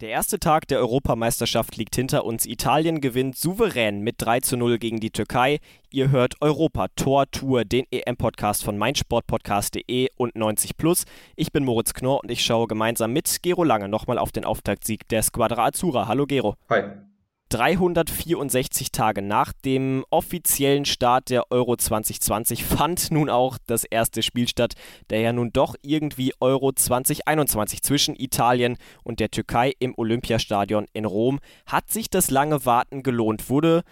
Der erste Tag der Europameisterschaft liegt hinter uns. Italien gewinnt souverän mit 3 zu 0 gegen die Türkei. Ihr hört Europa Tor Tour, den EM-Podcast von meinsportpodcast.de und 90 Plus. Ich bin Moritz Knorr und ich schaue gemeinsam mit Gero Lange nochmal auf den Auftaktsieg der Squadra Azzurra. Hallo Gero. Hi. 364 Tage nach dem offiziellen Start der Euro 2020 fand nun auch das erste Spiel statt, der ja nun doch irgendwie Euro 2021 zwischen Italien und der Türkei im Olympiastadion in Rom. Hat sich das lange Warten gelohnt? Wurde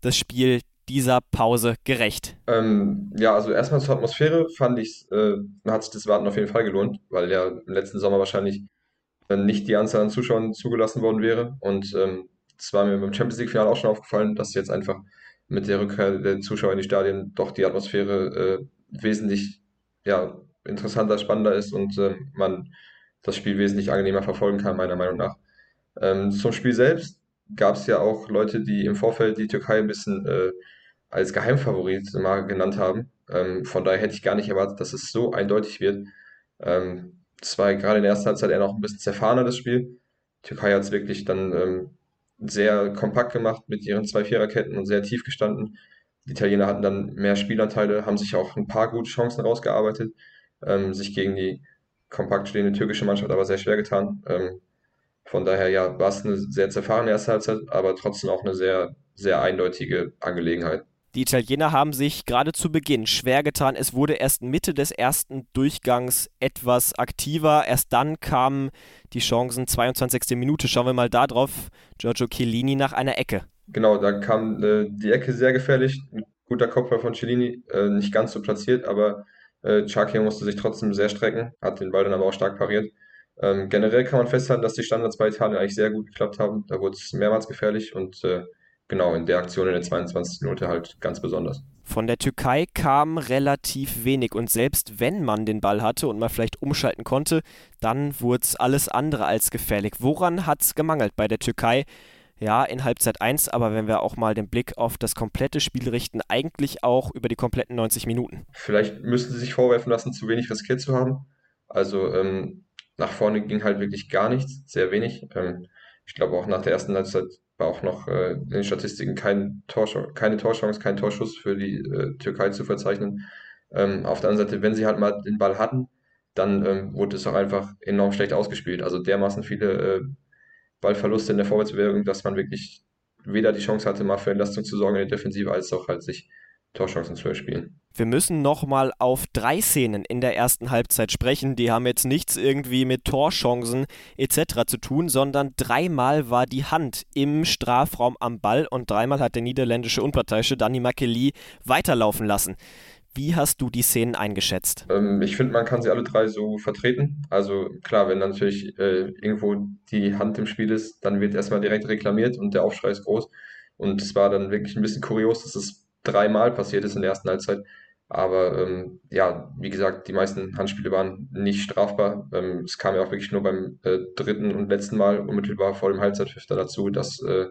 das Spiel dieser Pause gerecht? Ähm, ja, also erstmal zur Atmosphäre fand ich, äh, hat sich das Warten auf jeden Fall gelohnt, weil ja im letzten Sommer wahrscheinlich nicht die Anzahl an Zuschauern zugelassen worden wäre und ähm, das war mir beim Champions League-Finale auch schon aufgefallen, dass jetzt einfach mit der Rückkehr der Zuschauer in die Stadien doch die Atmosphäre äh, wesentlich ja, interessanter, spannender ist und äh, man das Spiel wesentlich angenehmer verfolgen kann, meiner Meinung nach. Ähm, zum Spiel selbst gab es ja auch Leute, die im Vorfeld die Türkei ein bisschen äh, als Geheimfavorit mal genannt haben. Ähm, von daher hätte ich gar nicht erwartet, dass es so eindeutig wird. Ähm, es war gerade in der ersten Halbzeit eher noch ein bisschen zerfahrener, das Spiel. Die Türkei hat es wirklich dann ähm, sehr kompakt gemacht mit ihren zwei Viererketten und sehr tief gestanden. Die Italiener hatten dann mehr Spielanteile, haben sich auch ein paar gute Chancen rausgearbeitet, ähm, sich gegen die kompakt stehende türkische Mannschaft aber sehr schwer getan. Ähm, von daher ja, war es eine sehr zerfahrene erste Halbzeit, aber trotzdem auch eine sehr, sehr eindeutige Angelegenheit. Die Italiener haben sich gerade zu Beginn schwer getan. Es wurde erst Mitte des ersten Durchgangs etwas aktiver. Erst dann kamen die Chancen. 22. Minute. Schauen wir mal da drauf. Giorgio Chiellini nach einer Ecke. Genau, da kam äh, die Ecke sehr gefährlich. Ein guter Kopfball von Chiellini. Äh, nicht ganz so platziert, aber äh, Chaki musste sich trotzdem sehr strecken. Hat den Ball dann aber auch stark pariert. Ähm, generell kann man festhalten, dass die Standards bei Italien eigentlich sehr gut geklappt haben. Da wurde es mehrmals gefährlich und äh, genau, in der Aktion in der 22. Minute halt ganz besonders. Von der Türkei kam relativ wenig und selbst wenn man den Ball hatte und man vielleicht umschalten konnte, dann wurde es alles andere als gefährlich. Woran hat es gemangelt bei der Türkei? Ja, in Halbzeit 1, aber wenn wir auch mal den Blick auf das komplette Spiel richten, eigentlich auch über die kompletten 90 Minuten. Vielleicht müssten sie sich vorwerfen lassen, zu wenig riskiert zu haben. Also ähm, nach vorne ging halt wirklich gar nichts, sehr wenig. Ähm, ich glaube auch nach der ersten Halbzeit war auch noch äh, in den Statistiken kein Torsch keine Torchance, kein Torschuss für die äh, Türkei zu verzeichnen. Ähm, auf der anderen Seite, wenn sie halt mal den Ball hatten, dann ähm, wurde es auch einfach enorm schlecht ausgespielt. Also dermaßen viele äh, Ballverluste in der Vorwärtsbewegung, dass man wirklich weder die Chance hatte, mal für Entlastung zu sorgen in der Defensive, als auch halt sich Torchancen zu erspielen. Wir müssen nochmal auf drei Szenen in der ersten Halbzeit sprechen. Die haben jetzt nichts irgendwie mit Torchancen etc. zu tun, sondern dreimal war die Hand im Strafraum am Ball und dreimal hat der niederländische Unparteiische Danny Makeli weiterlaufen lassen. Wie hast du die Szenen eingeschätzt? Ähm, ich finde, man kann sie alle drei so vertreten. Also klar, wenn natürlich äh, irgendwo die Hand im Spiel ist, dann wird erstmal direkt reklamiert und der Aufschrei ist groß. Und es war dann wirklich ein bisschen kurios, dass es dreimal passiert ist in der ersten Halbzeit. Aber ähm, ja, wie gesagt, die meisten Handspiele waren nicht strafbar. Ähm, es kam ja auch wirklich nur beim äh, dritten und letzten Mal unmittelbar vor dem Halbzeitpfiff dazu, dass äh,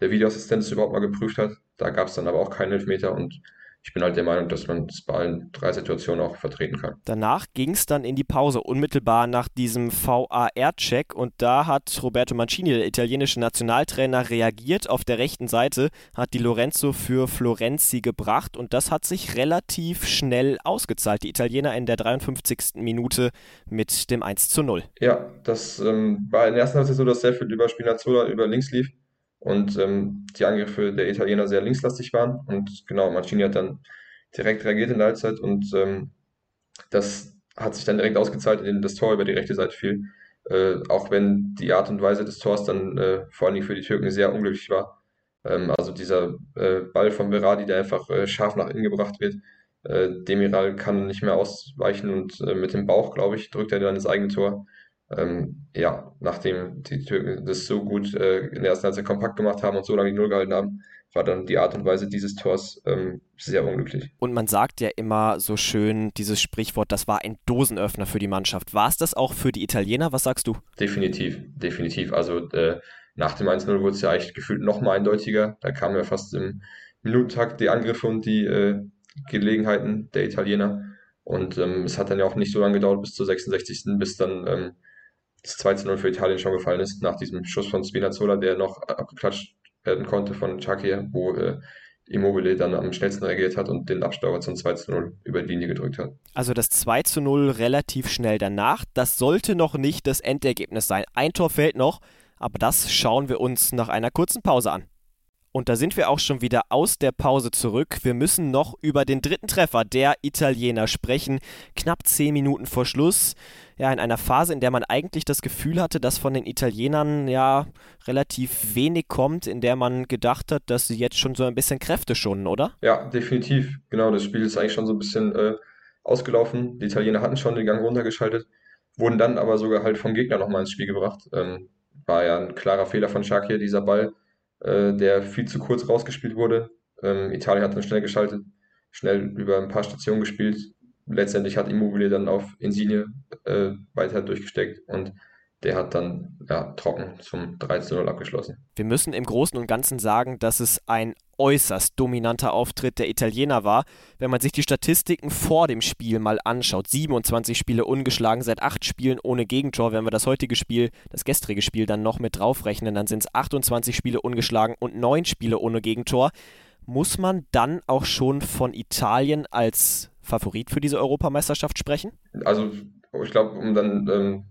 der Videoassistent es überhaupt mal geprüft hat. Da gab es dann aber auch keinen Elfmeter und ich bin halt der Meinung, dass man es bei allen drei Situationen auch vertreten kann. Danach ging es dann in die Pause, unmittelbar nach diesem VAR-Check. Und da hat Roberto Mancini, der italienische Nationaltrainer, reagiert. Auf der rechten Seite hat die Lorenzo für Florenzi gebracht. Und das hat sich relativ schnell ausgezahlt. Die Italiener in der 53. Minute mit dem 1 zu 0. Ja, das ähm, war in der ersten Halbzeit so, dass sehr viel über Spinazzola über links lief und ähm, die Angriffe der Italiener sehr linkslastig waren. Und genau, Mancini hat dann direkt reagiert in der Halbzeit und ähm, das hat sich dann direkt ausgezahlt, indem das Tor über die rechte Seite fiel. Äh, auch wenn die Art und Weise des Tors dann äh, vor allen Dingen für die Türken sehr unglücklich war. Ähm, also dieser äh, Ball von Berardi, der einfach äh, scharf nach innen gebracht wird. Äh, Demiral kann nicht mehr ausweichen und äh, mit dem Bauch, glaube ich, drückt er dann das eigene Tor ähm, ja, nachdem die Türken das so gut äh, in der ersten Halbzeit kompakt gemacht haben und so lange die Null gehalten haben, war dann die Art und Weise dieses Tors ähm, sehr unglücklich. Und man sagt ja immer so schön dieses Sprichwort, das war ein Dosenöffner für die Mannschaft. War es das auch für die Italiener? Was sagst du? Definitiv, definitiv. Also äh, nach dem 1-0 wurde es ja eigentlich gefühlt noch mal eindeutiger. Da kamen ja fast im Minutentakt die Angriffe und die äh, Gelegenheiten der Italiener. Und ähm, es hat dann ja auch nicht so lange gedauert bis zur 66. bis dann ähm, das 2-0 für Italien schon gefallen ist, nach diesem Schuss von Spinazzola, der noch abgeklatscht werden konnte von Chakir, wo äh, Immobile dann am schnellsten reagiert hat und den Abstauber zum 2 0 über die Linie gedrückt hat. Also das 2 0 relativ schnell danach. Das sollte noch nicht das Endergebnis sein. Ein Tor fehlt noch, aber das schauen wir uns nach einer kurzen Pause an. Und da sind wir auch schon wieder aus der Pause zurück. Wir müssen noch über den dritten Treffer der Italiener sprechen. Knapp zehn Minuten vor Schluss. Ja, in einer Phase, in der man eigentlich das Gefühl hatte, dass von den Italienern ja relativ wenig kommt, in der man gedacht hat, dass sie jetzt schon so ein bisschen Kräfte schonen, oder? Ja, definitiv. Genau, das Spiel ist eigentlich schon so ein bisschen äh, ausgelaufen. Die Italiener hatten schon den Gang runtergeschaltet, wurden dann aber sogar halt vom Gegner nochmal ins Spiel gebracht. Ähm, war ja ein klarer Fehler von Shakir, dieser Ball äh, der viel zu kurz rausgespielt wurde. Ähm, Italien hat dann schnell geschaltet, schnell über ein paar Stationen gespielt. Letztendlich hat Immobile dann auf Insigne äh, weiter durchgesteckt und der hat dann ja, trocken zum 13-0 abgeschlossen. Wir müssen im Großen und Ganzen sagen, dass es ein äußerst dominanter Auftritt der Italiener war. Wenn man sich die Statistiken vor dem Spiel mal anschaut, 27 Spiele ungeschlagen, seit 8 Spielen ohne Gegentor, wenn wir das heutige Spiel, das gestrige Spiel dann noch mit draufrechnen, dann sind es 28 Spiele ungeschlagen und 9 Spiele ohne Gegentor. Muss man dann auch schon von Italien als Favorit für diese Europameisterschaft sprechen? Also ich glaube, um dann ähm,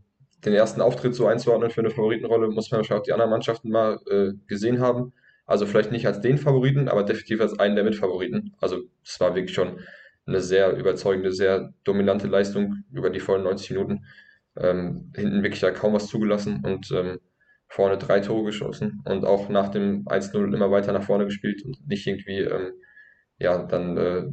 den ersten Auftritt so einzuordnen für eine Favoritenrolle, muss man wahrscheinlich auch die anderen Mannschaften mal äh, gesehen haben. Also vielleicht nicht als den Favoriten, aber definitiv als einen der Mitfavoriten. Also es war wirklich schon eine sehr überzeugende, sehr dominante Leistung über die vollen 90 Minuten. Ähm, hinten wirklich da kaum was zugelassen und ähm, vorne drei Tore geschossen und auch nach dem 1-0 immer weiter nach vorne gespielt und nicht irgendwie ähm, ja dann äh,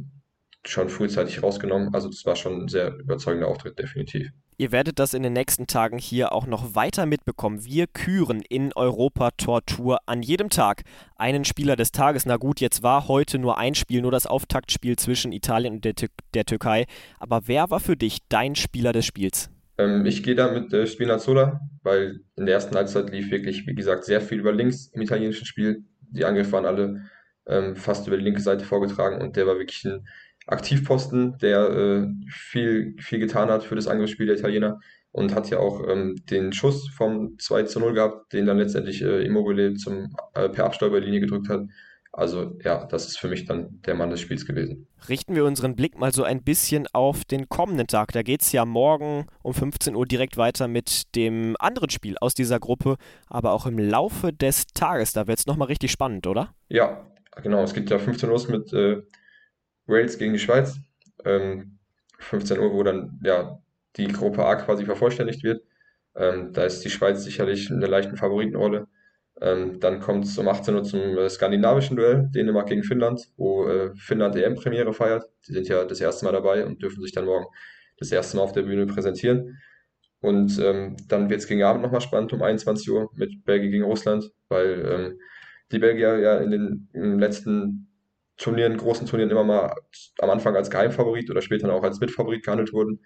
schon frühzeitig rausgenommen. Also das war schon ein sehr überzeugender Auftritt, definitiv. Ihr werdet das in den nächsten Tagen hier auch noch weiter mitbekommen. Wir küren in Europa Tor Tour an jedem Tag einen Spieler des Tages. Na gut, jetzt war heute nur ein Spiel, nur das Auftaktspiel zwischen Italien und der, Tür der Türkei. Aber wer war für dich dein Spieler des Spiels? Ähm, ich gehe da mit äh, Spinazzola, weil in der ersten Halbzeit lief wirklich, wie gesagt, sehr viel über links im italienischen Spiel. Die Angriffe waren alle ähm, fast über die linke Seite vorgetragen und der war wirklich ein Aktivposten, der äh, viel, viel getan hat für das Angriffsspiel der Italiener und hat ja auch ähm, den Schuss vom 2 zu 0 gehabt, den dann letztendlich äh, Immobile zum, äh, per Abstauberlinie gedrückt hat. Also ja, das ist für mich dann der Mann des Spiels gewesen. Richten wir unseren Blick mal so ein bisschen auf den kommenden Tag. Da geht es ja morgen um 15 Uhr direkt weiter mit dem anderen Spiel aus dieser Gruppe, aber auch im Laufe des Tages. Da wird es nochmal richtig spannend, oder? Ja, genau. Es geht ja 15 Uhr mit äh, Wales gegen die Schweiz. Ähm, 15 Uhr, wo dann ja die Gruppe A quasi vervollständigt wird. Ähm, da ist die Schweiz sicherlich in der leichten Favoritenrolle. Ähm, dann kommt es um 18 Uhr zum äh, skandinavischen Duell, Dänemark gegen Finnland, wo äh, Finnland EM-Premiere feiert. Die sind ja das erste Mal dabei und dürfen sich dann morgen das erste Mal auf der Bühne präsentieren. Und ähm, dann wird es gegen Abend nochmal spannend um 21 Uhr mit Belgien gegen Russland, weil ähm, die Belgier ja in den, in den letzten Turnieren, großen Turnieren immer mal am Anfang als Geheimfavorit oder später auch als Mitfavorit gehandelt wurden.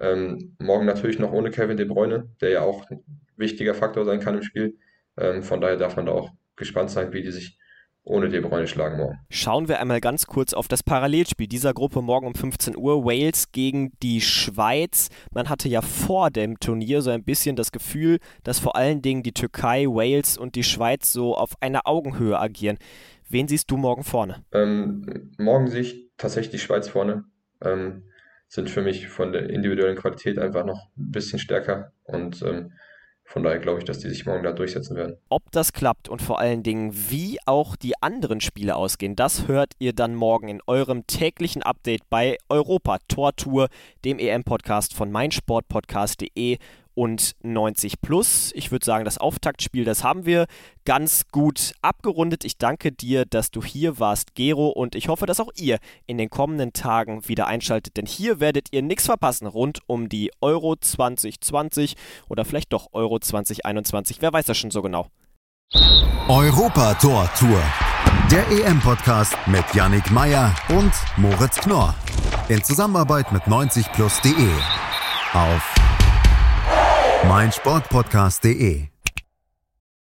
Ähm, morgen natürlich noch ohne Kevin De Bruyne, der ja auch ein wichtiger Faktor sein kann im Spiel. Ähm, von daher darf man da auch gespannt sein, wie die sich ohne De Bruyne schlagen morgen. Schauen wir einmal ganz kurz auf das Parallelspiel dieser Gruppe morgen um 15 Uhr. Wales gegen die Schweiz. Man hatte ja vor dem Turnier so ein bisschen das Gefühl, dass vor allen Dingen die Türkei, Wales und die Schweiz so auf einer Augenhöhe agieren. Wen siehst du morgen vorne? Ähm, morgen sehe ich tatsächlich die Schweiz vorne. Ähm, sind für mich von der individuellen Qualität einfach noch ein bisschen stärker und ähm, von daher glaube ich, dass die sich morgen da durchsetzen werden. Ob das klappt und vor allen Dingen, wie auch die anderen Spiele ausgehen, das hört ihr dann morgen in eurem täglichen Update bei Europa Tor Tour, dem EM-Podcast von meinsportpodcast.de und 90 plus. Ich würde sagen, das Auftaktspiel, das haben wir ganz gut abgerundet. Ich danke dir, dass du hier warst, Gero, und ich hoffe, dass auch ihr in den kommenden Tagen wieder einschaltet, denn hier werdet ihr nichts verpassen rund um die Euro 2020 oder vielleicht doch Euro 2021. Wer weiß das schon so genau? Europa Tor Tour. Der EM-Podcast mit Yannick Meyer und Moritz Knorr. In Zusammenarbeit mit 90plus.de. Auf meinsportpodcast.de.